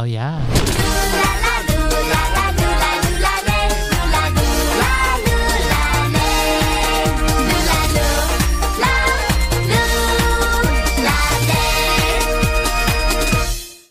Oh yeah.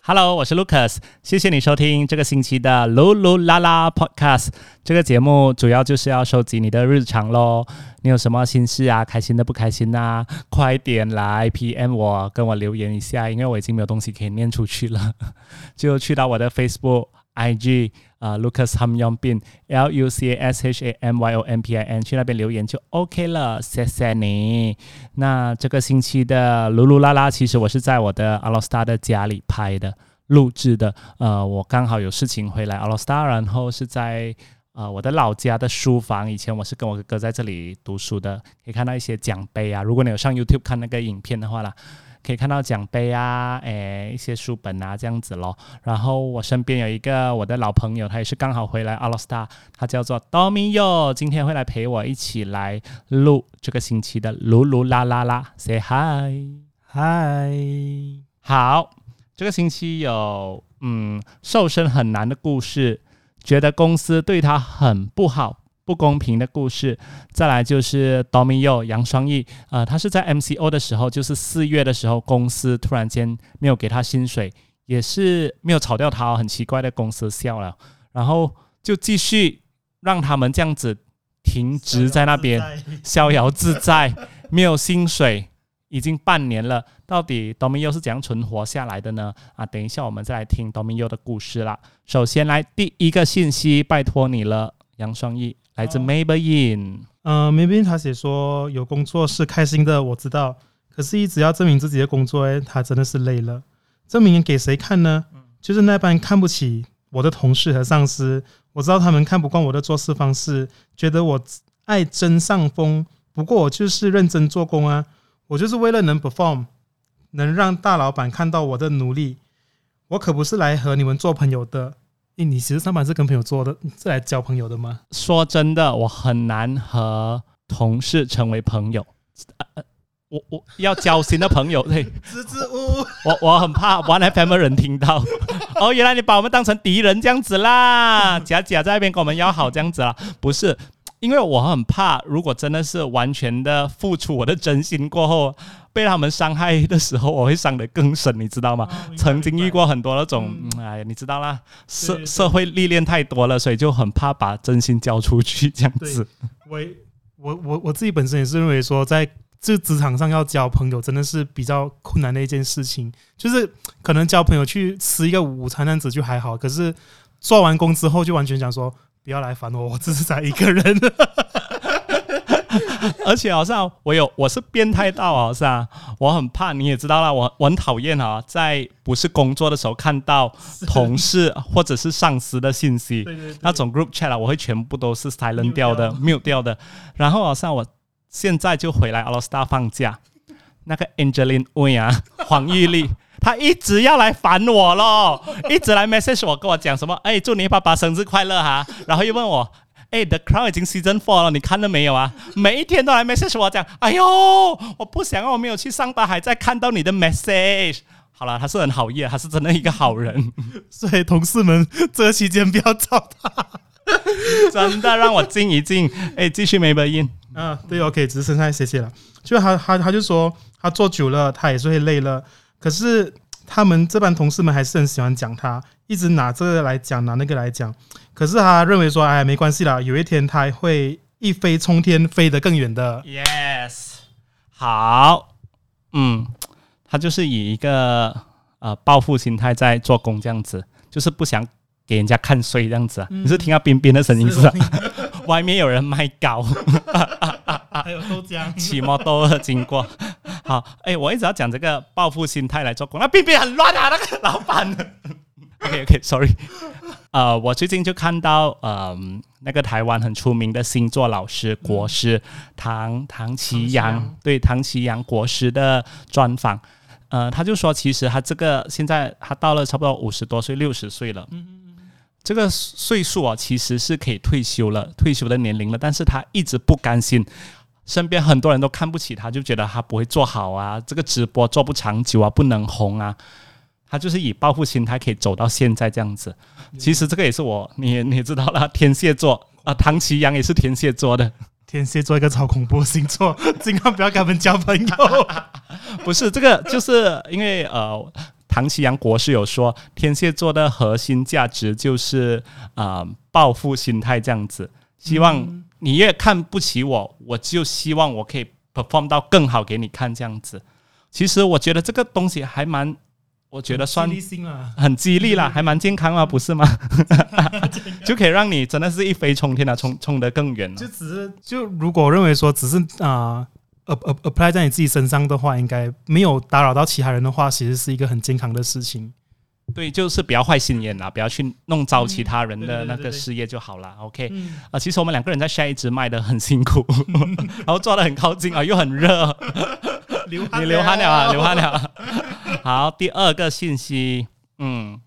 Hello，，我是 Lucas，谢谢你收听这个星期的噜噜啦啦 Podcast。这个节目主要就是要收集你的日常喽。你有什么心事啊？开心的、不开心呐？快点来 PM 我，跟我留言一下，因为我已经没有东西可以念出去了。就去到我的 Facebook、IG 啊，Lucas Ham Yong Bin，L U C A S H A M Y O N P I N，去那边留言就 OK 了。谢谢你。那这个星期的噜噜啦啦，其实我是在我的 a l o s t a r 的家里拍的、录制的。呃，我刚好有事情回来 a l o s t a r 然后是在。呃，我的老家的书房，以前我是跟我哥哥在这里读书的，可以看到一些奖杯啊。如果你有上 YouTube 看那个影片的话啦，可以看到奖杯啊，诶，一些书本啊这样子咯。然后我身边有一个我的老朋友，他也是刚好回来阿罗斯塔他叫做 Domio，今天会来陪我一起来录这个星期的噜噜啦啦啦，Say hi，hi，好，这个星期有嗯瘦身很难的故事。觉得公司对他很不好、不公平的故事，再来就是 Domio 杨双翼，呃，他是在 MCO 的时候，就是四月的时候，公司突然间没有给他薪水，也是没有炒掉他，很奇怪的公司笑了，然后就继续让他们这样子停职在那边，逍遥自在，没有薪水。已经半年了，到底 Domino 是怎样存活下来的呢？啊，等一下我们再来听 Domino 的故事啦。首先来第一个信息，拜托你了，杨双义，来自 Maybelline。嗯，Maybelline 他写说有工作是开心的，我知道，可是一直要证明自己的工作，哎，他真的是累了。证明给谁看呢？就是那班看不起我的同事和上司，我知道他们看不惯我的做事方式，觉得我爱争上风。不过我就是认真做工啊。我就是为了能 perform，能让大老板看到我的努力。我可不是来和你们做朋友的。诶，你其实上班是跟朋友做的，是来交朋友的吗？说真的，我很难和同事成为朋友。我我要交新的朋友，对，支支吾吾。我我很怕 One FM 人听到。哦，原来你把我们当成敌人这样子啦，假假在那边跟我们要好这样子啦，不是。因为我很怕，如果真的是完全的付出我的真心过后，被他们伤害的时候，我会伤得更深，你知道吗？曾经遇过很多那种，哎，你知道啦，社社会历练太多了，所以就很怕把真心交出去这样子。我我我我自己本身也是认为说，在这职场上要交朋友真的是比较困难的一件事情，就是可能交朋友去吃一个午餐那样子就还好，可是做完工之后就完全想说。不要来烦我，我只是在一个人。而且好像我有我是变态到好像我很怕，你也知道啦，我我很讨厌啊，在不是工作的时候看到同事或者是上司的信息，那种 group chat 啊，我会全部都是 silent 掉的，mute 掉的。然后好像我现在就回来 a l s t a r 放假，那个 Angeline Wei 啊，黄玉丽。他一直要来烦我咯，一直来 message 我，跟我讲什么？哎，祝你爸爸生日快乐哈！然后又问我，哎，The Crown 已经 season four 了，你看了没有啊？每一天都来 message 我讲，哎呦，我不想我没有去上班，还在看到你的 message。好了，他是很好意，他是真的一个好人。所以同事们这期间不要找他，真的让我静一静。哎，继续没回音。嗯，对，OK，只是剩下谢谢了。就他他他就说，他做久了，他也是会累了。可是他们这班同事们还是很喜欢讲他，一直拿这个来讲，拿那个来讲。可是他认为说，哎，没关系啦，有一天他会一飞冲天，飞得更远的。Yes，好，嗯，他就是以一个呃报复心态在做工，这样子，就是不想给人家看衰这样子啊。你是听到边边的声音是吧？外面有人卖糕，还有豆浆，骑 摩托经过。好，哎，我一直要讲这个报复心态来做工，那边边很乱啊，那个老板。OK，OK，Sorry，呃，我最近就看到，嗯，那个台湾很出名的星座老师国师唐唐奇阳，对唐奇阳国师的专访，呃，他就说，其实他这个现在他到了差不多五十多岁，六十岁了，嗯嗯嗯，这个岁数啊，其实是可以退休了，退休的年龄了，但是他一直不甘心。身边很多人都看不起他，就觉得他不会做好啊，这个直播做不长久啊，不能红啊。他就是以报复心态可以走到现在这样子。其实这个也是我，你你也知道了，天蝎座啊，唐奇阳也是天蝎座的。天蝎座一个超恐怖星座，尽量不要跟他们交朋友。不是这个，就是因为呃，唐奇阳国师有说，天蝎座的核心价值就是啊报复心态这样子。希望你越看不起我，我就希望我可以 perform 到更好给你看这样子。其实我觉得这个东西还蛮。我觉得算很激励啦，还蛮健康啊，不是吗？就可以让你真的是一飞冲天啊，冲 冲得更远了。就只是就如果认为说只是啊，app apply 在你自己身上的话，应该没有打扰到其他人的话，其实是一个很健康的事情。对，就是不要坏心眼啦，不要去弄糟其他人的那个事业就好了。OK，啊，其实我们两个人在下一直卖的很辛苦，然后抓的很靠近啊，又很热。流你流汗了啊，流汗了。好，第二个信息，嗯，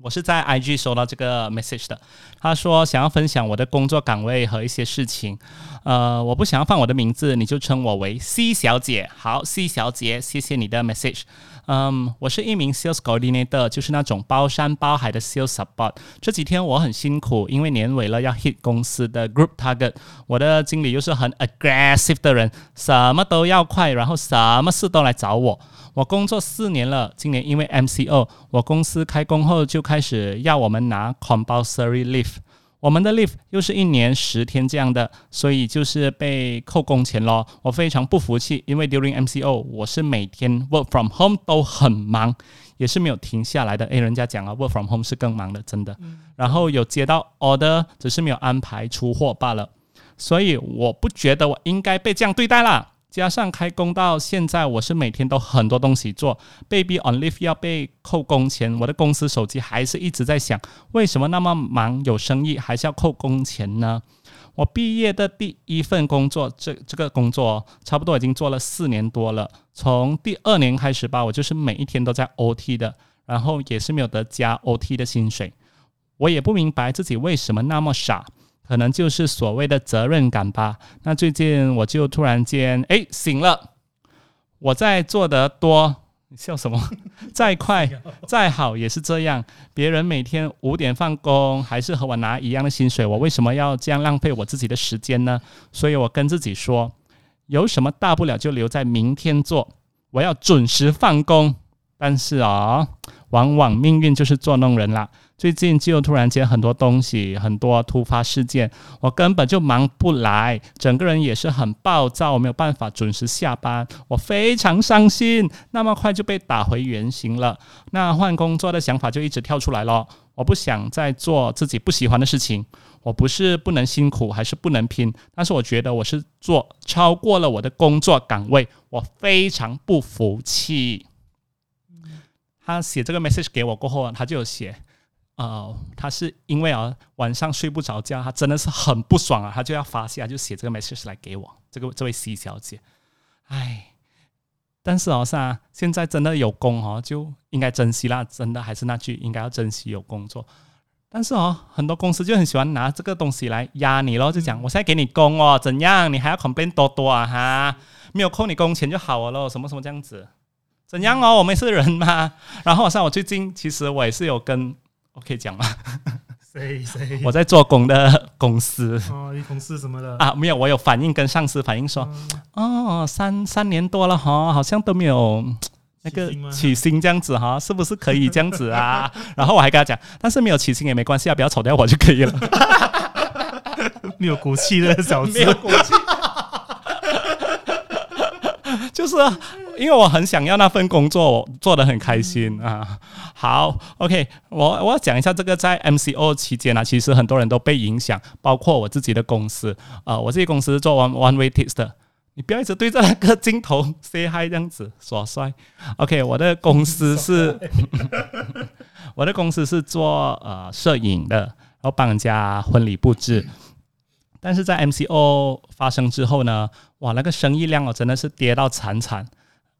我是在 IG 收到这个 message 的。他说想要分享我的工作岗位和一些事情。呃，我不想要放我的名字，你就称我为 C 小姐。好，C 小姐，谢谢你的 message。嗯，我是一名 sales coordinator，就是那种包山包海的 sales support。这几天我很辛苦，因为年尾了要 hit 公司的 group target。我的经理又是很 aggressive 的人，什么都要快，然后什么事都来找我。我工作四年了，今年因为 MCO，我公司开工后就开始要我们拿 compulsory leave。我们的 leave 又是一年十天这样的，所以就是被扣工钱咯。我非常不服气，因为 during MCO 我是每天 work from home 都很忙，也是没有停下来的。诶，人家讲啊，work from home 是更忙的，真的。然后有接到 order，只是没有安排出货罢了。所以我不觉得我应该被这样对待啦。加上开工到现在，我是每天都很多东西做。Baby on leave 要被扣工钱，我的公司手机还是一直在响。为什么那么忙有生意还是要扣工钱呢？我毕业的第一份工作，这这个工作差不多已经做了四年多了。从第二年开始吧，我就是每一天都在 OT 的，然后也是没有得加 OT 的薪水。我也不明白自己为什么那么傻。可能就是所谓的责任感吧。那最近我就突然间哎醒了，我在做的多，你笑什么？再快再好也是这样。别人每天五点放工，还是和我拿一样的薪水，我为什么要这样浪费我自己的时间呢？所以我跟自己说，有什么大不了就留在明天做，我要准时放工。但是啊，往往命运就是捉弄人啦。最近就突然间很多东西，很多突发事件，我根本就忙不来，整个人也是很暴躁，我没有办法准时下班，我非常伤心。那么快就被打回原形了，那换工作的想法就一直跳出来了。我不想再做自己不喜欢的事情。我不是不能辛苦，还是不能拼，但是我觉得我是做超过了我的工作岗位，我非常不服气。他写这个 message 给我过后，他就有写。呃，他是因为啊晚上睡不着觉，他真的是很不爽啊，他就要发泄，就写这个 message 来给我。这个这位 C 小姐，唉，但是哦，是啊，现在真的有工哦，就应该珍惜啦。真的还是那句，应该要珍惜有工作。但是哦，很多公司就很喜欢拿这个东西来压你咯，就讲我现在给你工哦，怎样？你还要 complain 多多啊哈？没有扣你工钱就好了咯，什么什么这样子？怎样哦？我们是人嘛。然后像我最近，其实我也是有跟。可以讲吗？谁谁？我在做工的公司哦，你公司什么的啊？没有，我有反映跟上司反映说，哦，三三年多了哈，好像都没有那个起薪这样子哈，是不是可以这样子啊？然后我还跟他讲，但是没有起薪也没关系啊，不要炒掉我就可以了。没有骨气的小子，没有骨气，就是。因为我很想要那份工作，我做的很开心啊。好，OK，我我要讲一下这个在 MCO 期间呢，其实很多人都被影响，包括我自己的公司啊。我自己公司做 One One Way Test 的，你不要一直对着那个镜头 say hi 这样子耍帅。OK，我的公司是，我的公司是做呃摄影的，然后帮人家婚礼布置。但是在 MCO 发生之后呢，哇，那个生意量哦真的是跌到惨惨。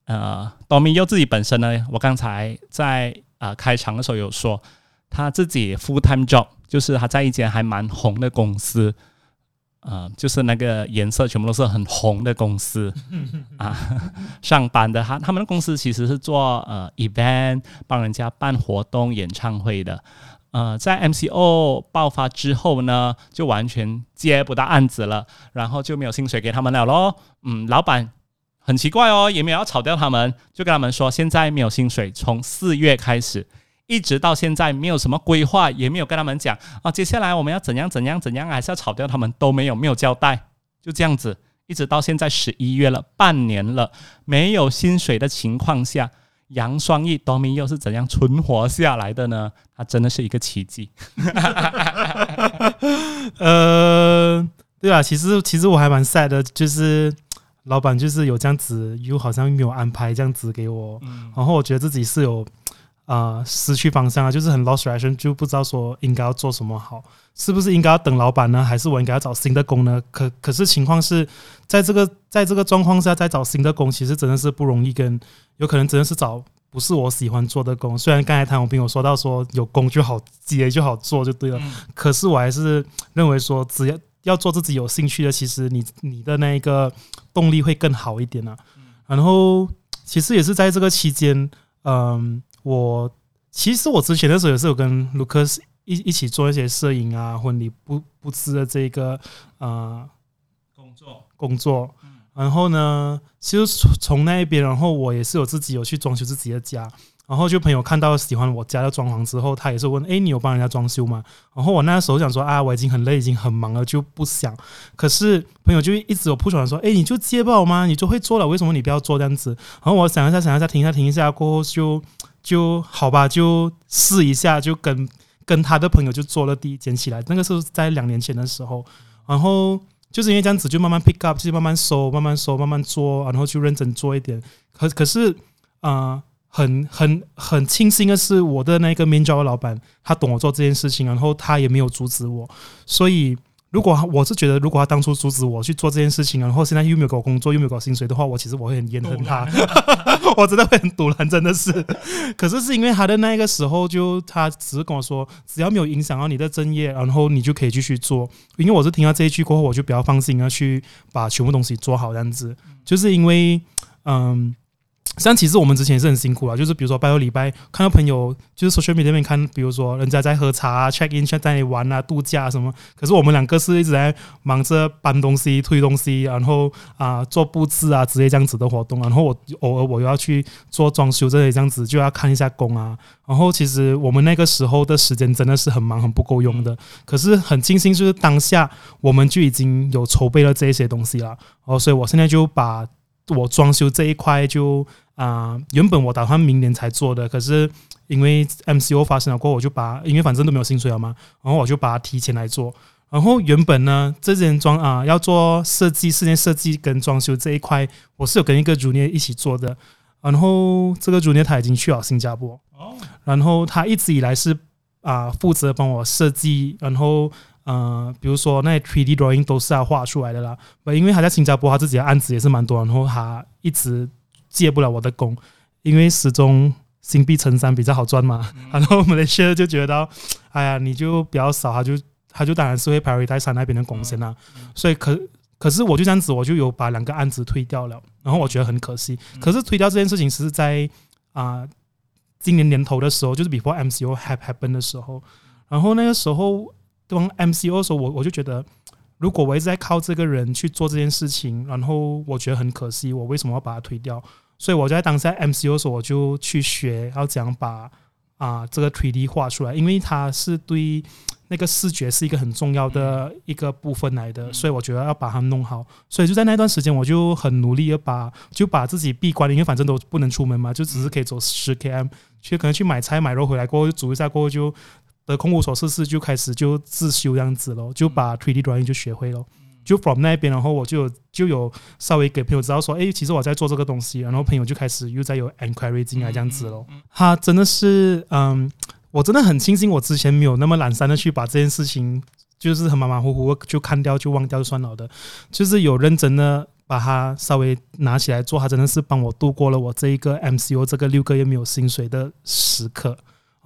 呃，多米又自己本身呢，我刚才在呃开场的时候有说，他自己 full time job 就是他在一间还蛮红的公司，呃，就是那个颜色全部都是很红的公司。啊，上班的他他们的公司其实是做呃 event 帮人家办活动演唱会的，呃，在 MCO 爆发之后呢，就完全接不到案子了，然后就没有薪水给他们了咯。嗯，老板很奇怪哦，也没有要炒掉他们，就跟他们说现在没有薪水，从四月开始。一直到现在没有什么规划，也没有跟他们讲啊，接下来我们要怎样怎样怎样，还是要炒掉他们都没有，没有交代，就这样子，一直到现在十一月了，半年了，没有薪水的情况下，杨双义多米又是怎样存活下来的呢？他真的是一个奇迹。呃，对啊，其实其实我还蛮 sad 的，就是老板就是有这样子，又好像没有安排这样子给我，然后我觉得自己是有。啊，失去方向啊，就是很 lost direction，就不知道说应该要做什么好，是不是应该要等老板呢，还是我应该要找新的工呢？可可是情况是在这个在这个状况下再找新的工，其实真的是不容易，跟有可能真的是找不是我喜欢做的工。虽然刚才谭永斌有说到说有工就好接就好做就对了，可是我还是认为说只要要做自己有兴趣的，其实你你的那个动力会更好一点呢。然后其实也是在这个期间，嗯。我其实我之前的时候也是有跟卢克斯一一起做一些摄影啊婚礼布布置的这个呃工作工作，然后呢，其实从那一边，然后我也是有自己有去装修自己的家，然后就朋友看到喜欢我家的装潢之后，他也是问，哎，你有帮人家装修吗？然后我那时候想说啊，我已经很累，已经很忙了，就不想。可是朋友就一直有铺传说，哎，你就接不好吗？你就会做了，为什么你不要做这样子？然后我想一下，想一下，停一下，停一下，过后就。就好吧，就试一下，就跟跟他的朋友就做了第一捡起来。那个时候在两年前的时候，然后就是因为这样子，就慢慢 pick up，就慢慢收，慢慢收，慢慢做，然后去认真做一点。可可是啊，很很很庆幸的是，我的那个面交的老板，他懂我做这件事情，然后他也没有阻止我，所以。如果我是觉得，如果他当初阻止我去做这件事情，然后现在又没有给我工作，又没有给我薪水的话，我其实我会很怨恨他，我真的会很堵然，真的是。可是是因为他的那个时候，就他只是跟我说，只要没有影响到你的正业，然后你就可以继续做。因为我是听到这一句过后，我就比较放心要去把全部东西做好这样子，就是因为嗯。像其实我们之前也是很辛苦啊，就是比如说拜六礼拜看到朋友，就是说 social media 那边看，比如说人家在喝茶啊、check in、check 在那里玩啊、度假什么，可是我们两个是一直在忙着搬东西、推东西，然后啊做布置啊之类这样子的活动，然后我偶尔我又要去做装修这些这样子，就要看一下工啊。然后其实我们那个时候的时间真的是很忙、很不够用的。可是很庆幸，就是当下我们就已经有筹备了这些东西了。哦，所以我现在就把我装修这一块就。啊，原本我打算明年才做的，可是因为 MCO 发生了过后，我就把因为反正都没有薪水了嘛，然后我就把它提前来做。然后原本呢，这件装啊要做设计，室内设计跟装修这一块，我是有跟一个主捏一起做的。然后这个主捏他已经去了新加坡，哦，然后他一直以来是啊负责帮我设计，然后呃，比如说那些 3D drawing 都是他画出来的啦。因为他在新加坡，他自己的案子也是蛮多，然后他一直。接不了我的工，因为始终新币乘三比较好赚嘛。然后我们的 share 就觉得，哎呀，你就比较少，他就他就当然是会排 t 山那边的贡献啦。所以可可是我就这样子，我就有把两个案子推掉了。然后我觉得很可惜。可是推掉这件事情是在啊今年年头的时候，就是 before MCO happen 的时候。然后那个时候当 MCO 的时候，我我就觉得。如果我一直在靠这个人去做这件事情，然后我觉得很可惜，我为什么要把它推掉？所以我在当下 MCO 时候，我就去学，要怎样把啊这个 3D 画出来，因为它是对那个视觉是一个很重要的一个部分来的，所以我觉得要把它弄好。所以就在那段时间，我就很努力的把就把自己闭关，因为反正都不能出门嘛，就只是可以走十 km，去可能去买菜买肉回来过后煮一下过后就。得空无所事事，就开始就自修这样子咯，就把 3D drawing 就学会了。就 from 那边，然后我就就有稍微给朋友知道说，哎，其实我在做这个东西，然后朋友就开始又在有 enquiry 进来这样子咯。他真的是，嗯，我真的很庆幸我之前没有那么懒散的去把这件事情，就是很马马虎虎就看掉就忘掉就算了的，就是有认真的把它稍微拿起来做，他真的是帮我度过了我这一个 MCO 这个六个月没有薪水的时刻。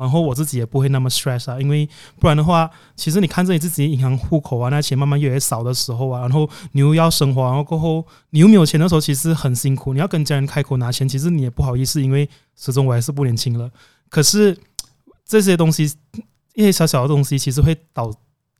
然后我自己也不会那么 stress 啊，因为不然的话，其实你看着你自己银行户口啊，那钱慢慢越来越少的时候啊，然后你又要生活，然后过后你又没有钱的时候，其实很辛苦。你要跟家人开口拿钱，其实你也不好意思，因为始终我还是不年轻了。可是这些东西，一些小小的东西，其实会导。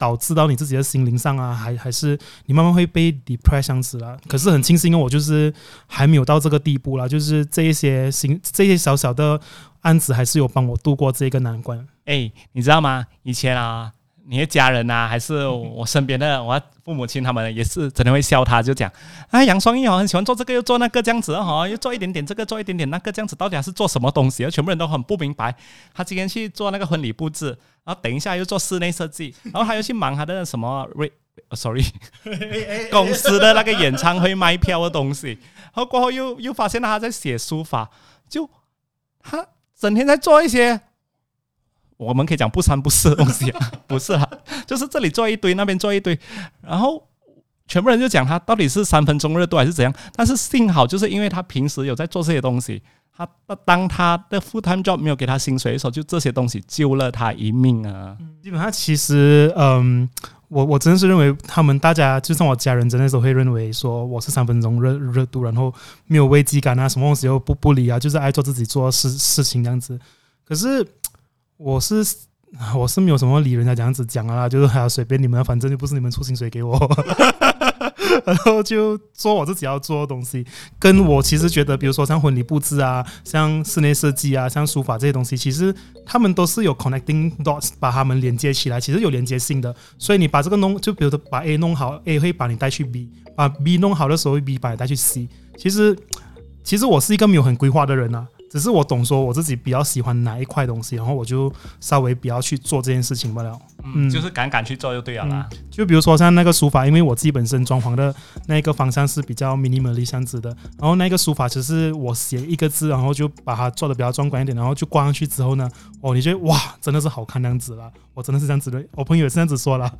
导致到你自己的心灵上啊，还还是你慢慢会被 depression 死了。可是很庆幸，我就是还没有到这个地步啦，就是这一些心这些小小的案子，还是有帮我度过这个难关。哎，你知道吗？以前啊。你的家人呐，还是我身边的我父母亲，他们也是真的会笑他，就讲啊，杨双玉哦，很喜欢做这个又做那个这样子哈，又做一点点这个，做一点点那个这样子，到底是做什么东西？全部人都很不明白。他今天去做那个婚礼布置，然后等一下又做室内设计，然后他又去忙他的什么？Sorry，公司的那个演唱会卖票的东西，然后过后又又发现他在写书法，就他整天在做一些。我们可以讲不三不四的东西，啊 不是啊，就是这里做一堆，那边做一堆，然后全部人就讲他到底是三分钟热度还是怎样。但是幸好就是因为他平时有在做这些东西，他当他的 full time job 没有给他薪水的时候，就这些东西救了他一命啊。基本上其实，嗯，我我真的是认为他们大家，就算我家人，真的是会认为说我是三分钟热热度，然后没有危机感啊，什么东西又不不理啊，就是爱做自己做事事情这样子。可是。我是 我是没有什么理人家这样子讲啊，就是还要随便你们，反正就不是你们出薪水给我，然后就做我自己要做的东西。跟我其实觉得，比如说像婚礼布置啊，像室内设计啊，像书法这些东西，其实他们都是有 connecting dots 把他们连接起来，其实有连接性的。所以你把这个弄，就比如说把 A 弄好，A 会把你带去 B，把 B 弄好的时候，B 把你带去 C。其实，其实我是一个没有很规划的人啊。只是我懂说我自己比较喜欢哪一块东西，然后我就稍微比较去做这件事情罢了。嗯，就是敢敢去做就对了啦。就比如说像那个书法，因为我自己本身装潢的那个方向是比较 minimal 样子的，然后那个书法只是我写一个字，然后就把它做的比较壮观一点，然后就挂上去之后呢，哦，你觉得哇，真的是好看那样子了。我真的是这样子的，我朋友也是这样子说了。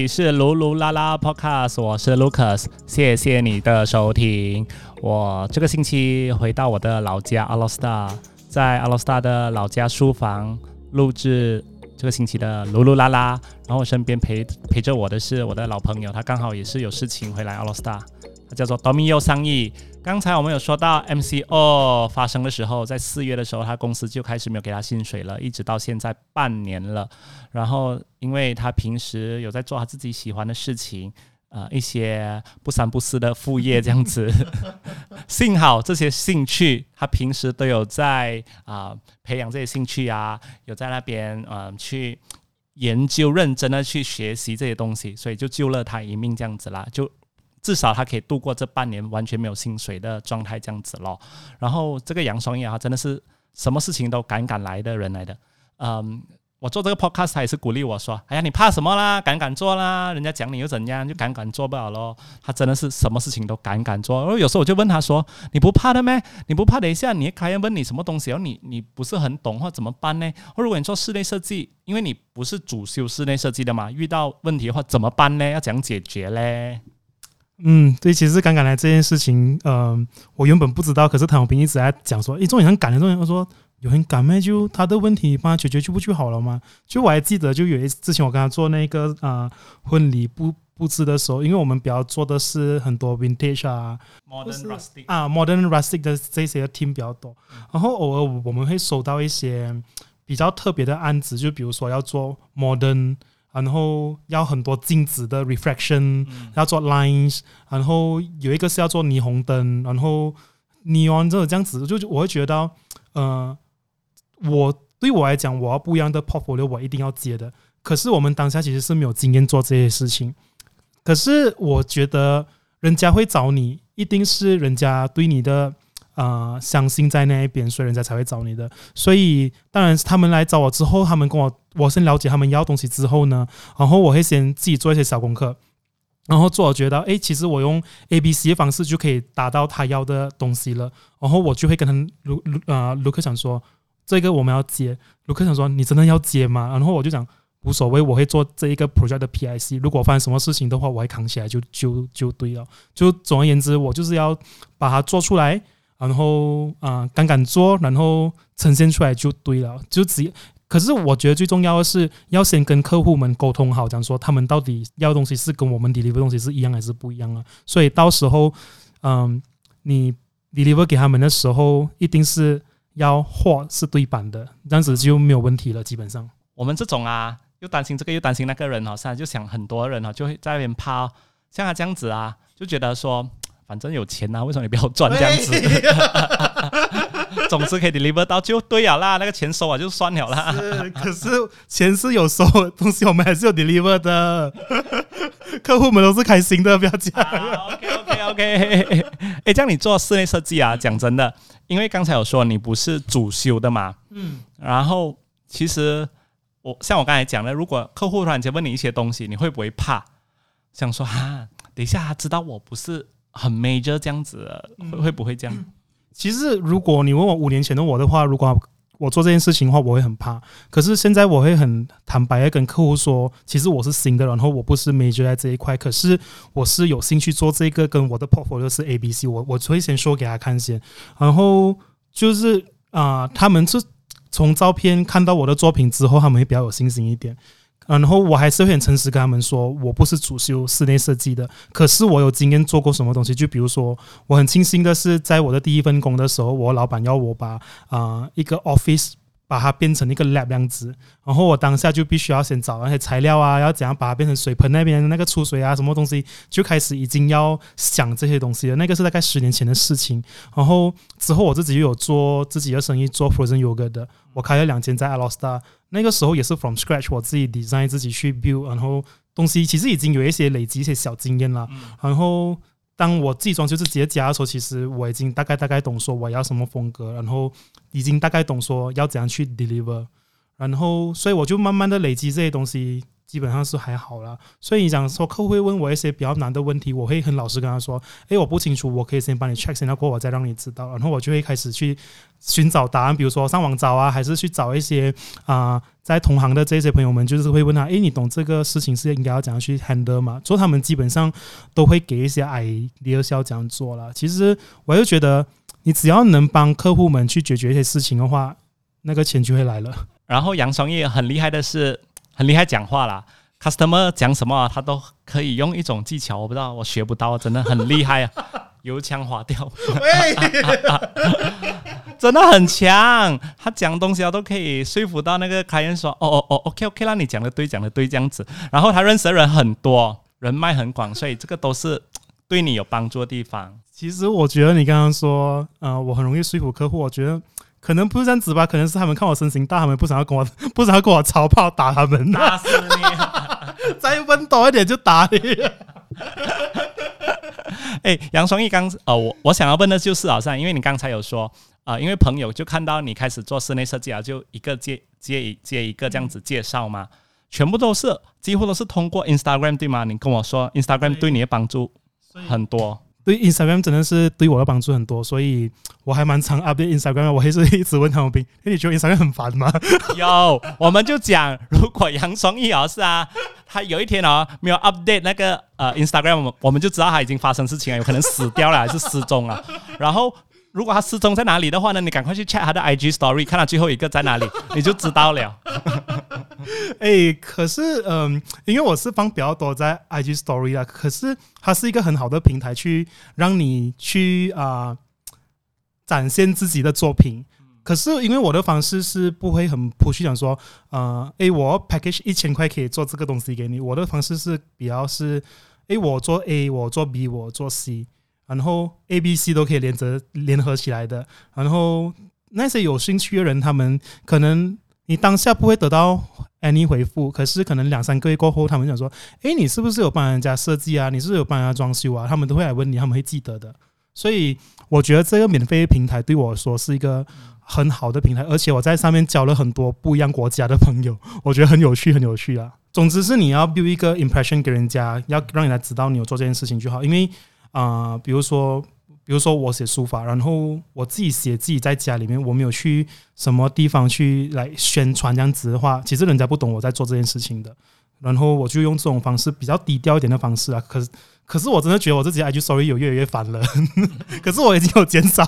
你是噜噜啦啦 Podcast，我是 Lucas，谢谢你的收听。我这个星期回到我的老家阿罗斯达，在阿罗斯达的老家书房录制这个星期的噜噜啦啦。然后我身边陪陪着我的是我的老朋友，他刚好也是有事情回来阿罗斯达，他叫做 Domio 桑义。刚才我们有说到 MCO 发生的时候，在四月的时候，他公司就开始没有给他薪水了，一直到现在半年了。然后，因为他平时有在做他自己喜欢的事情，呃，一些不三不四的副业这样子。幸好这些兴趣，他平时都有在啊培养这些兴趣啊，有在那边嗯去研究、认真的去学习这些东西，所以就救了他一命这样子啦，就。至少他可以度过这半年完全没有薪水的状态，这样子咯。然后这个杨双叶啊，真的是什么事情都敢敢来的人来的。嗯，我做这个 podcast，他也是鼓励我说：“哎呀，你怕什么啦？敢敢做啦！人家讲你又怎样？就敢敢做不了咯。”他真的是什么事情都敢敢做。然后有时候我就问他说：“你不怕的咩？你不怕？等一下你客人问你什么东西，然后你你不是很懂或怎么办呢？或如果你做室内设计，因为你不是主修室内设计的嘛，遇到问题的话怎么办呢？要怎样解决嘞？”嗯，对，其实赶赶来这件事情，嗯，我原本不知道，可是唐永平一直在讲说：“诶，这种很赶的，这种他说。”有人敢咩？就他的问题帮他解决就不就好了吗？就我还记得，就有一次之前我跟他做那个啊婚礼布布置的时候，因为我们比较做的是很多 vintage 啊，modern rustic 啊，modern rustic 的这些 team 比较多，然后偶尔我们会收到一些比较特别的案子，就比如说要做 modern，然后要很多镜子的 reflection，要做 lines，然后有一个是要做霓虹灯，然后 neon 这种这样子，就我会觉得，呃。我对我来讲，我要不一样的 portfolio，我一定要接的。可是我们当下其实是没有经验做这些事情。可是我觉得人家会找你，一定是人家对你的啊相信在那一边，所以人家才会找你的。所以当然，他们来找我之后，他们跟我我先了解他们要东西之后呢，然后我会先自己做一些小功课，然后做我觉得哎，其实我用 A B C 的方式就可以达到他要的东西了。然后我就会跟他卢卢啊卢克想说。这个我们要接，卢克想说你真的要接吗？然后我就讲无所谓，我会做这一个 project 的 PIC。如果发生什么事情的话，我会扛起来就就就对了。就总而言之，我就是要把它做出来，然后啊敢敢做，然后呈现出来就对了。就只可是我觉得最重要的是要先跟客户们沟通好，讲说他们到底要东西是跟我们 deliver 东西是一样还是不一样啊？所以到时候嗯，你 deliver 给他们的时候，一定是。要货是对版的，这样子就没有问题了。基本上，我们这种啊，又担心这个又担心那个人哦，现在就想很多人哦，就会在那边抛，像他这样子啊，就觉得说，反正有钱啊，为什么你不要赚这样子？总之可以 deliver 到就对了啦，那个钱收啊就算了啦。可是钱是有收，东西我们还是有 deliver 的，客户们都是开心的，不要讲。OK OK OK，哎，这样你做室内设计啊，讲真的。因为刚才有说你不是主修的嘛，嗯，然后其实我像我刚才讲的，如果客户突然间问你一些东西，你会不会怕？想说啊，等一下他知道我不是很 major 这样子，会会不会这样？其实如果你问我五年前的我的话，如果我做这件事情的话，我会很怕。可是现在我会很坦白的跟客户说，其实我是新的，然后我不是 major 在这一块，可是我是有兴趣做这个，跟我的 portfolio 是 A B C，我我会先说给他看先，然后就是啊，他们是从照片看到我的作品之后，他们会比较有信心一点。然后我还是很诚实跟他们说，我不是主修室内设计的，可是我有经验做过什么东西。就比如说，我很庆幸的是，在我的第一份工的时候，我老板要我把啊一个 office。把它变成一个 lab 样子，然后我当下就必须要先找那些材料啊，要怎样把它变成水盆那边那个出水啊，什么东西就开始已经要想这些东西了。那个是大概十年前的事情。然后之后我自己又有做自己的生意，做 frozen yogurt 的，我开了两间在 Alostar。那个时候也是 from scratch，我自己 design 自己去 build，然后东西其实已经有一些累积一些小经验了。然后当我自己装修自己的家的时候，其实我已经大概大概懂说我要什么风格，然后。已经大概懂说要怎样去 deliver，然后所以我就慢慢的累积这些东西，基本上是还好了。所以你讲说客户会问我一些比较难的问题，我会很老实跟他说：“诶，我不清楚，我可以先帮你 check，先过我再让你知道。”然后我就会开始去寻找答案，比如说上网找啊，还是去找一些啊，在同行的这些朋友们，就是会问他：“诶，你懂这个事情是应该要怎样去 handle 吗？”所以他们基本上都会给一些 idea 要怎样做了。其实我就觉得。你只要能帮客户们去解决一些事情的话，那个钱就会来了。然后杨双叶很厉害的是，很厉害讲话啦。Customer 讲什么，他都可以用一种技巧，我不知道，我学不到，真的很厉害啊！油腔滑调，真的很强。他讲东西啊，都可以说服到那个客人说：“哦哦哦，OK OK，那你讲的对，讲的对，这样子。”然后他认识的人很多，人脉很广，所以这个都是对你有帮助的地方。其实我觉得你刚刚说，呃，我很容易说服客户。我觉得可能不是这样子吧，可能是他们看我身形大，他们不想要跟我，不想要跟我超炮打他们。打死你！再温多一点就打你。哎，杨双义刚，呃，我我想要问的就是，好像因为你刚才有说，啊、因为朋友就看到你开始做室内设计啊，就一个接接一接一个这样子介绍嘛，全部都是几乎都是通过 Instagram 对吗？你跟我说 Instagram 对对你的帮助很多。对 Instagram 真的是对我的帮助很多，所以我还蛮常 update Instagram。我还是一直问他们兵，哎，你觉得 Instagram 很烦吗？有，我们就讲，如果杨双义哦是啊，他有一天哦没有 update 那个呃 Instagram，我们我们就知道他已经发生事情了，有可能死掉了还是失踪了。然后如果他失踪在哪里的话呢，你赶快去 check 他的 IG story，看他最后一个在哪里，你就知道了。哎，可是嗯，因为我是放比较多在 IG Story 啦，可是它是一个很好的平台，去让你去啊、展现自己的作品。可是因为我的方式是不会很 push 讲说，呃，诶，我 package 一千块可以做这个东西给你。我的方式是比较是，诶，我做 A，我做 B，我做 C，然后 A、B、C 都可以连着联合起来的。然后那些有兴趣的人，他们可能你当下不会得到 any 回复，可是可能两三个月过后，他们想说，诶，你是不是有帮人家设计啊？你是不是有帮人家装修啊？他们都会来问你，他们会记得的。所以我觉得这个免费平台对我说是一个很好的平台，而且我在上面交了很多不一样国家的朋友，我觉得很有趣，很有趣啊。总之是你要 build 一个 impression 给人家，要让人家知道你有做这件事情就好。因为啊、比如说，比如说我写书法，然后我自己写自己在家里面，我没有去什么地方去来宣传这样子的话，其实人家不懂我在做这件事情的。然后我就用这种方式比较低调一点的方式啊，可是可是我真的觉得我自己 IG story 有越来越烦了，可是我已经有减少。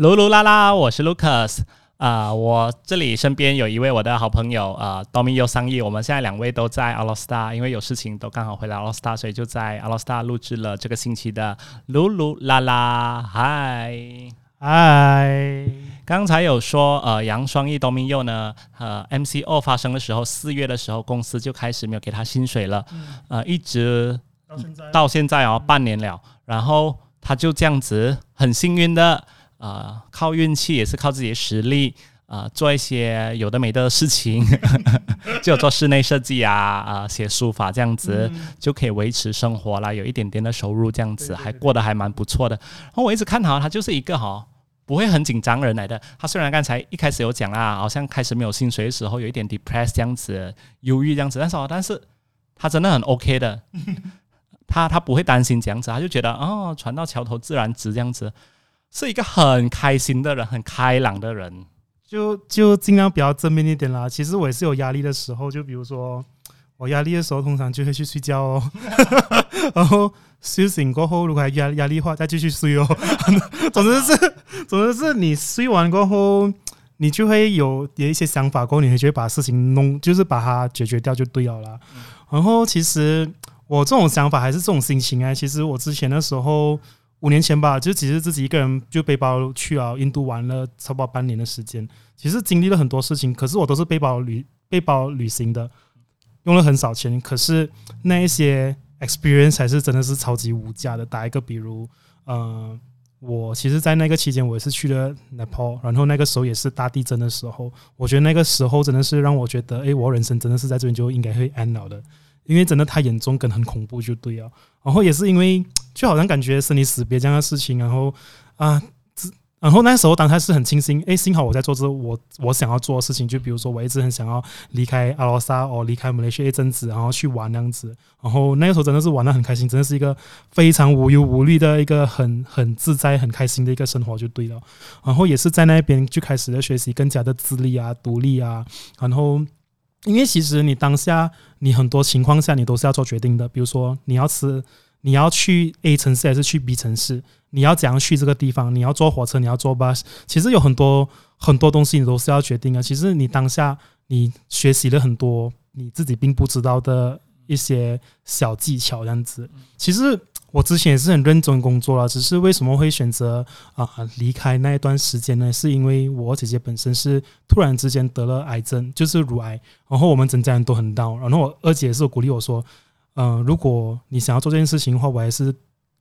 噜噜啦啦，我是 Lucas 啊、我这里身边有一位我的好朋友啊、d o m i 又上亿，我们现在两位都在 a l o s t a 因为有事情都刚好回来 a l o s t a 所以就在 a l o s t a 录制了这个星期的噜噜啦啦，嗨。嗨，刚才有说，呃，杨双义、东明佑呢，呃，MCO 发生的时候，四月的时候，公司就开始没有给他薪水了，呃，一直到现在。到现在哦，半年了，然后他就这样子很幸运的，呃，靠运气也是靠自己的实力，呃，做一些有的没的事情，就做室内设计啊，啊、写书法这样子，就可以维持生活啦，有一点点的收入这样子，对对对还过得还蛮不错的。然后我一直看好他就是一个哈、不会很紧张人来的。他虽然刚才一开始有讲啦，好像开始没有薪水的时候有一点 depressed 这样子，忧郁这样子，但是哦，但是他真的很 OK 的，他他不会担心这样子，他就觉得哦，船到桥头自然直这样子，是一个很开心的人，很开朗的人。就就尽量比较正面一点啦。其实我也是有压力的时候，就比如说我压力的时候，通常就会去睡觉哦，然后睡醒过后，如果还压压力的话，再继续睡哦。总之是，总之是你睡完过后，你就会有有一些想法，过后你会就会把事情弄，就是把它解决掉就对了啦。然后其实我这种想法还是这种心情啊，其实我之前的时候。五年前吧，就只是自己一个人就背包去啊印度玩了差不多半年的时间。其实经历了很多事情，可是我都是背包旅背包旅行的，用了很少钱，可是那一些 experience 还是真的是超级无价的。打一个比如，呃，我其实，在那个期间，我也是去了 Nepal，然后那个时候也是大地震的时候，我觉得那个时候真的是让我觉得，诶，我人生真的是在这边就应该会 end 了的，因为真的太严重跟很恐怖就对了。然后也是因为就好像感觉生离死别这样的事情，然后啊。然后那时候当时是很庆幸，诶，幸好我在做这我我想要做的事情，就比如说我一直很想要离开阿罗萨哦，离开马来西亚一阵子，然后去玩那样子。然后那个时候真的是玩的很开心，真的是一个非常无忧无虑的一个很很自在、很开心的一个生活就对了。然后也是在那边就开始了学习更加的自立啊、独立啊。然后因为其实你当下你很多情况下你都是要做决定的，比如说你要吃。你要去 A 城市还是去 B 城市？你要怎样去这个地方？你要坐火车，你要坐 bus，其实有很多很多东西你都是要决定的。其实你当下你学习了很多你自己并不知道的一些小技巧，这样子。其实我之前也是很认真工作了，只是为什么会选择啊离开那一段时间呢？是因为我姐姐本身是突然之间得了癌症，就是乳癌，然后我们整家人都很闹然后我二姐也是鼓励我说。嗯，如果你想要做这件事情的话，我还是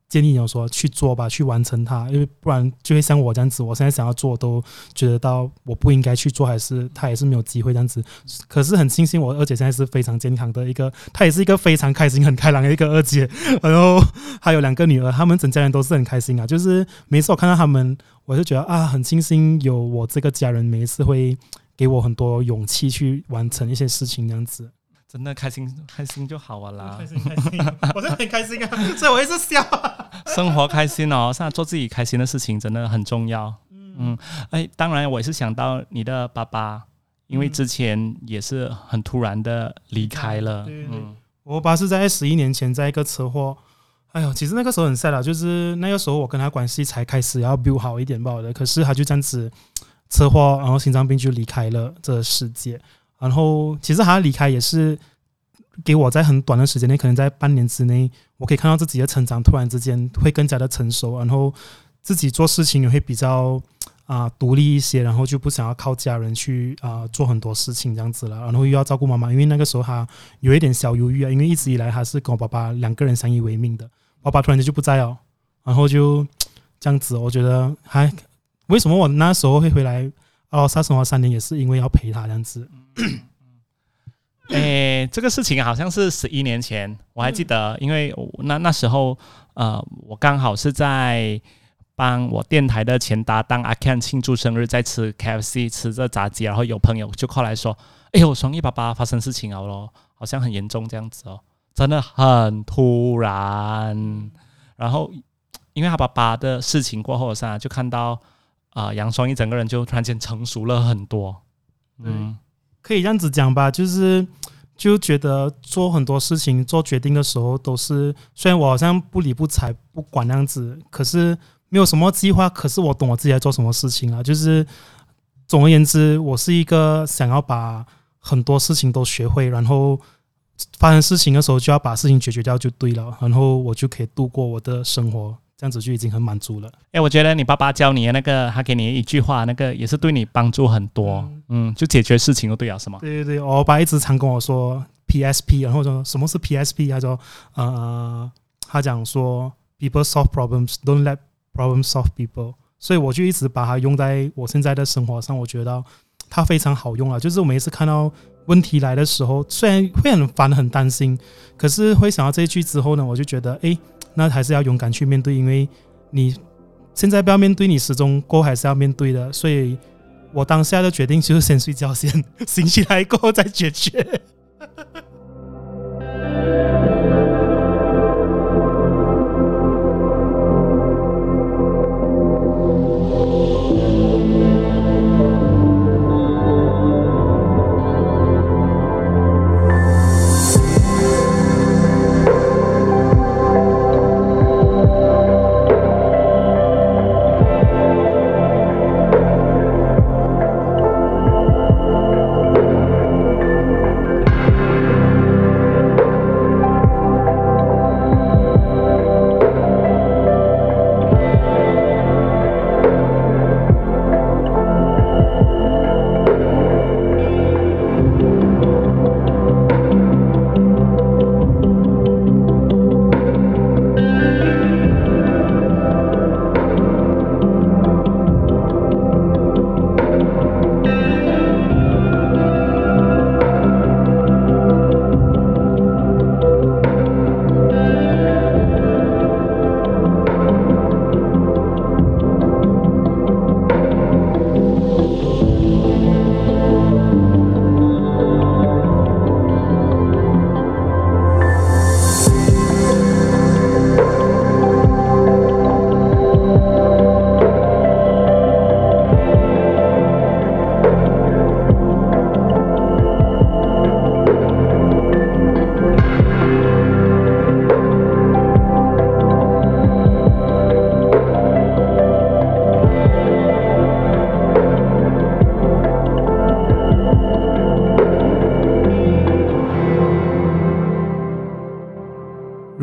建议你说去做吧，去完成它，因为不然就会像我这样子，我现在想要做都觉得到我不应该去做，还是他也是没有机会这样子。可是很庆幸，我二姐现在是非常健康的一个，她也是一个非常开心、很开朗的一个二姐，然后还有两个女儿，他们整家人都是很开心啊。就是每次我看到他们，我就觉得啊，很庆幸有我这个家人，每一次会给我很多勇气去完成一些事情，这样子。真的开心开心就好啊啦开，心开心，我真的很开心啊，所以我一直笑。生活开心哦，现在做自己开心的事情真的很重要。嗯，哎，当然我也是想到你的爸爸，因为之前也是很突然的离开了。对对对嗯我爸是在十一年前在一个车祸，哎呦，其实那个时候很 sad 啦，就是那个时候我跟他关系才开始要 build 好一点吧的，可是他就这样子车祸，然后心脏病就离开了这个世界。然后其实他离开也是给我在很短的时间内，可能在半年之内，我可以看到自己的成长，突然之间会更加的成熟，然后自己做事情也会比较啊、独立一些，然后就不想要靠家人去啊、做很多事情这样子了，然后又要照顾妈妈，因为那个时候他有一点小忧郁啊，因为一直以来他是跟我爸爸两个人相依为命的，爸爸突然间就不在哦，然后就这样子，我觉得还为什么我那时候会回来阿拉萨生活三年，也是因为要陪他这样子。诶，这个事情好像是十一年前，我还记得，因为那那时候，呃，我刚好是在帮我电台的前搭档阿 Ken 庆祝生日，在吃 KFC 吃着炸鸡，然后有朋友就过来说：“哎呦，双一爸爸发生事情了咯，好像很严重这样子哦，真的很突然。”然后因为他爸爸的事情过后，噻就看到啊、杨双一整个人就突然间成熟了很多。嗯，可以这样子讲吧，就是就觉得做很多事情、做决定的时候，都是虽然我好像不理不睬、不管那样子，可是没有什么计划，可是我懂我自己在做什么事情啊。就是总而言之，我是一个想要把很多事情都学会，然后发生事情的时候就要把事情解决掉就对了，然后我就可以度过我的生活，这样子就已经很满足了。哎，我觉得你爸爸教你的那个，他给你一句话，那个也是对你帮助很多。嗯就解决事情就对了，是吗？对对对，我爸一直常跟我说 PSP，然后说什么是 PSP？他说呃，他讲说 people solve problems，don't let problems solve people。所以我就一直把它用在我现在的生活上，我觉得它非常好用啊。就是我每一次看到问题来的时候，虽然会很烦、很担心，可是会想到这一句之后呢，我就觉得，诶，那还是要勇敢去面对，因为你现在不要面对，你始终过还是要面对的。所以我当下的决定就是先睡觉先，醒起来过后再解决。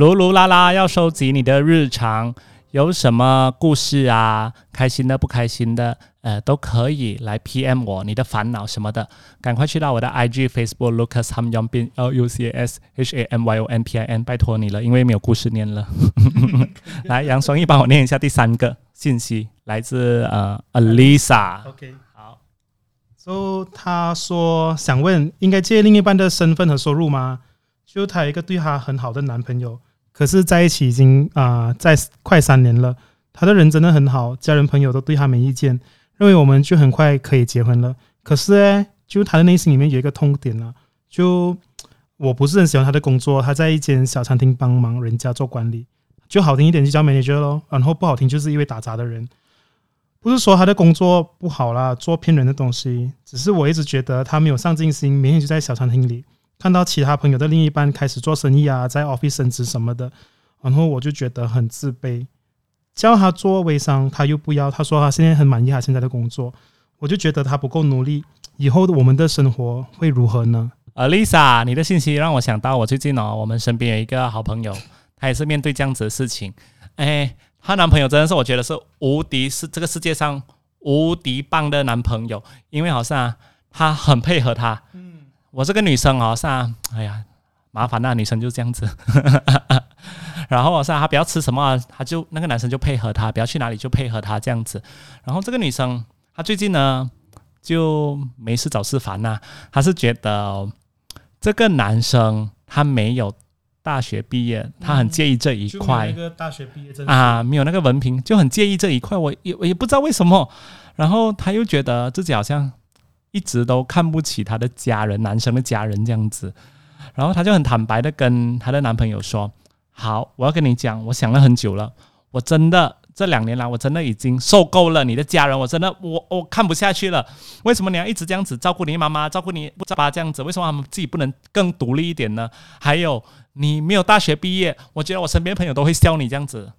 噜噜啦啦要收集你的日常，有什么故事啊，开心的不开心的，呃，都可以来 PM 我，你的烦恼什么的，赶快去到我的 IG、Facebook Lucas Ham Yong Bin L U C S H A M Y O N P I N，拜托你了，因为没有故事念了。来，杨双义帮我念一下第三个信息，来自呃 Alisa。OK，好，so, 他说想问，应该借另一半的身份和收入吗？就她有一个对她很好的男朋友，可是在一起已经啊、在快三年了。他的人真的很好，家人朋友都对他没意见，认为我们就很快可以结婚了。可是呢，就他的内心里面有一个痛点啊，就我不是很喜欢他的工作，他在一间小餐厅帮忙人家做管理，就好听一点就叫 manager 咯，然后不好听就是一位打杂的人。不是说他的工作不好啦，做骗人的东西，只是我一直觉得他没有上进心，每天就在小餐厅里看到其他朋友的另一半开始做生意啊，在 office 升职什么的，然后我就觉得很自卑。叫他做微商，他又不要，他说他现在很满意他现在的工作，我就觉得他不够努力，以后我们的生活会如何呢？呃，Lisa，你的信息让我想到，我最近哦，我们身边有一个好朋友，她也是面对这样子的事情。哎，她男朋友真的是我觉得是无敌，是这个世界上无敌棒的男朋友，因为好像他很配合她。嗯，我这个女生哦，是啊，哎呀，麻烦那女生就这样子。然后好像她不要吃什么，她就那个男生就配合她，不要去哪里就配合她这样子。然后这个女生她最近呢就没事找事烦呐、她是觉得。这个男生他没有大学毕业，他很介意这一块、个大学毕业证啊，没有那个文凭，就很介意这一块。我也我也不知道为什么。然后他又觉得自己好像一直都看不起他的家人，男生的家人这样子。然后他就很坦白的跟他的男朋友说：“好，我要跟你讲，我想了很久了，我真的这两年来，我真的已经受够了你的家人，我真的我我看不下去了。为什么你要一直这样子照顾你妈妈，照顾你爸爸这样子？为什么他们自己不能更独立一点呢？还有你没有大学毕业，我觉得我身边朋友都会笑你这样子，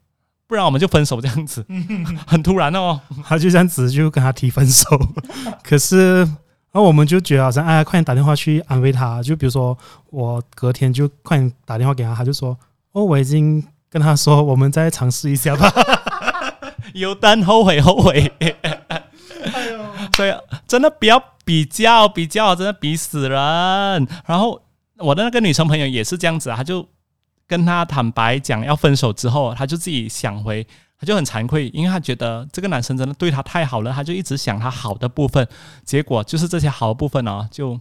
不然我们就分手这样子，很突然哦。他就这样子就跟他提分手，可是然后我们就觉得好像哎，快点打电话去安慰他，就比如说我隔天就快点打电话给他，他就说哦，我已经跟他说，我们再尝试一下吧。有灯后悔后悔。哎呦，对真的不要比较，比较真的比死人。然后我的那个女生朋友也是这样子，她就跟他坦白讲要分手之后，她就自己想回，她就很惭愧，因为他觉得这个男生真的对他太好了，他就一直想他好的部分，结果就是这些好的部分呢、就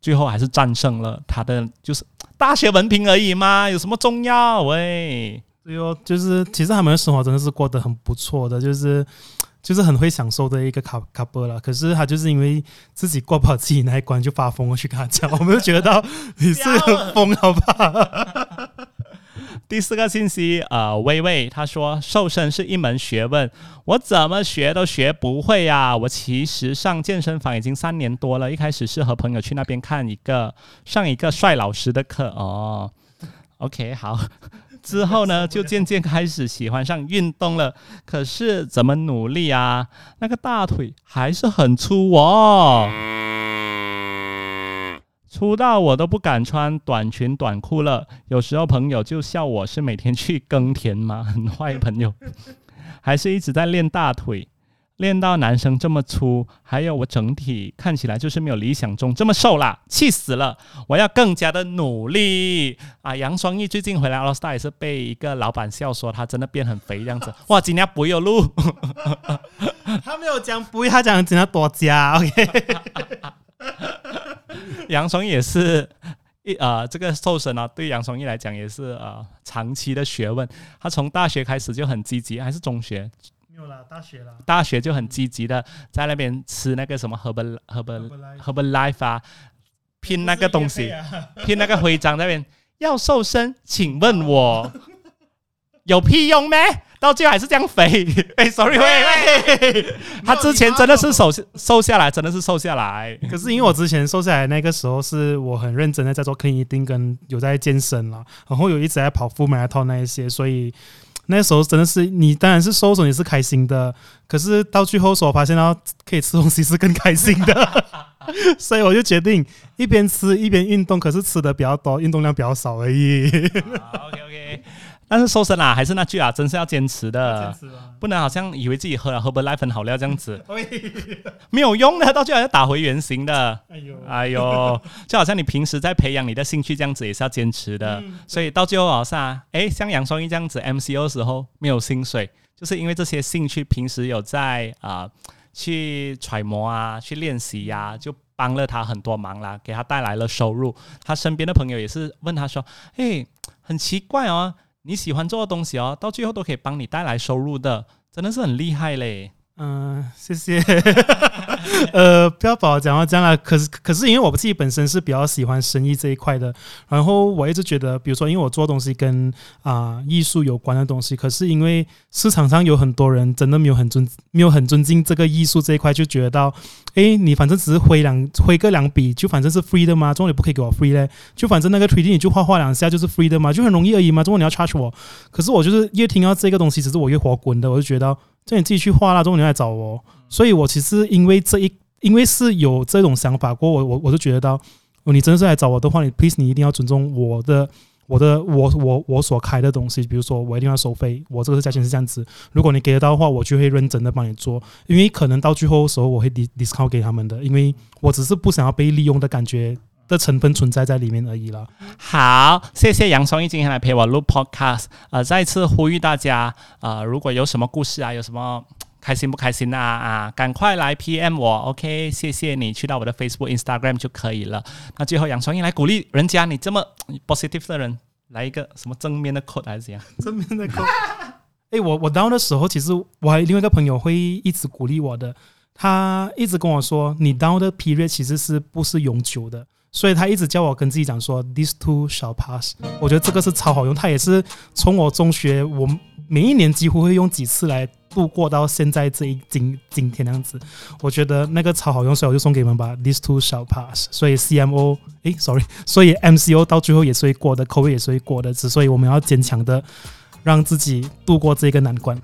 最后还是战胜了他的就是大学文凭而已嘛，有什么重要喂？对哦，就是其实他们的生活真的是过得很不错的，就是就是很会享受的一个 cou- couple 了。可是他就是因为自己过不好自己那一关，就发疯了去跟他讲，我们就觉得到你是疯好吧？第四个信息，呃，微微他说瘦身是一门学问，我怎么学都学不会呀、我其实上健身房已经三年多了，一开始是和朋友去那边看一个上一个帅老师的课哦。OK，好，之后呢就渐渐开始喜欢上运动了，可是怎么努力啊，那个大腿还是很粗哦。粗到我都不敢穿短裙短裤了。有时候朋友就笑我是每天去耕田吗？很坏朋友，还是一直在练大腿，练到男生这么粗，还有我整体看起来就是没有理想中这么瘦啦，气死了！我要更加的努力啊！杨双义最近回来 All Star 也是被一个老板笑说他真的变很肥这样子，哇，今天不有录。他没有讲不会，他讲今天多加 OK。杨松义也是一呃，这个瘦身啊，对杨松义来讲也是呃长期的学问。他从大学开始就很积极，还是中学？没有啦，大学啦。大学就很积极的在那边吃那个什么 Herbal Herbal Herbal Life 啊，拼那个东西，拼那个徽章那边要瘦身，请问我有屁用咩？到最后还是这样肥。哎，sorry，喂喂，他之前真的是瘦瘦下来，真的是瘦下来。可是因为我之前瘦下来那个时候，是我很认真的在做 clean eating，跟有在健身啦，然后有一直在跑 full marathon 那一些，所以那时候真的是你当然是瘦的时候你是开心的，可是到最后的时候我发现到可以吃东西是更开心的，所以我就决定一边吃一边运动，可是吃的比较多，运动量比较少而已。OK OK，OK，但是瘦身啊，还是那句啊，真是要坚持的，持啊。不能好像以为自己喝了 Herbalife 很好料这样子，没有用的，到最后还是打回原形的。哎呦，哎呦，就好像你平时在培养你的兴趣这样子，也是要坚持的。嗯所以到最后好像啊，诶，像杨双一这样子，MCO 时候没有薪水，就是因为这些兴趣平时有在啊、去揣摩啊，去练习呀、就帮了他很多忙啦，给他带来了收入。他身边的朋友也是问他说：“诶，很奇怪哦，你喜欢做的东西哦，到最后都可以帮你带来收入的，真的是很厉害嘞。”嗯，谢谢。呃，不要把我讲到这样了。可是，可是因为我自己本身是比较喜欢生意这一块的，然后我一直觉得，比如说，因为我做东西跟啊、艺术有关的东西，可是因为市场上有很多人真的没有很尊，没有很尊敬这个艺术这一块，就觉得到，诶，你反正只是挥两挥个两笔，就反正是 free 的嘛，中你不可以给我 free 嘞，就反正那个 3D 你就画画两下就是 free 的嘛，就很容易而已嘛，中国你要 charge 我，可是我就是越听到这个东西，只是我越火滚的，我就觉得。叫你自己去画啦，中国你来找我。所以我其实因为这一，因为是有这种想法过，我我我就觉得到，哦，你真的是来找我的话，你 please 你一定要尊重我的。我的我我我所开的东西，比如说我一定要收费，我这个价钱是这样子。如果你给得到的话，我就会认真的帮你做，因为可能到最后的时候我会 dis discount 给他们的，因为我只是不想要被利用的感觉的成分存在在里面而已了。好，谢谢杨双一今天来陪我录 podcast。呃，再次呼吁大家，呃，如果有什么故事啊，有什么开心不开心啊啊，赶快来 PM 我，OK？谢谢你，去到我的 Facebook、Instagram 就可以了。那最后，杨双一来鼓励人家，你这么 positive 的人，来一个什么正面的 quote 还是怎样？正面的扣。哎，我我 down 的时候，其实我还有另外一个朋友会一直鼓励我的，他一直跟我说，你 down 的 period 其实是不是永久的，所以他一直叫我跟自己讲说，these two shall pass。我觉得这个是超好用，他也是从我中学，我每一年几乎会用几次来度过到现在这一今今天那样子。我觉得那个超好用，所以我就送给你们吧，these two shall pass。所以 CMO，诶 s o r r y 所以 MCO 到最后也是会过的口味也是会过的，之所以我们要坚强的。让自己度过这个难关。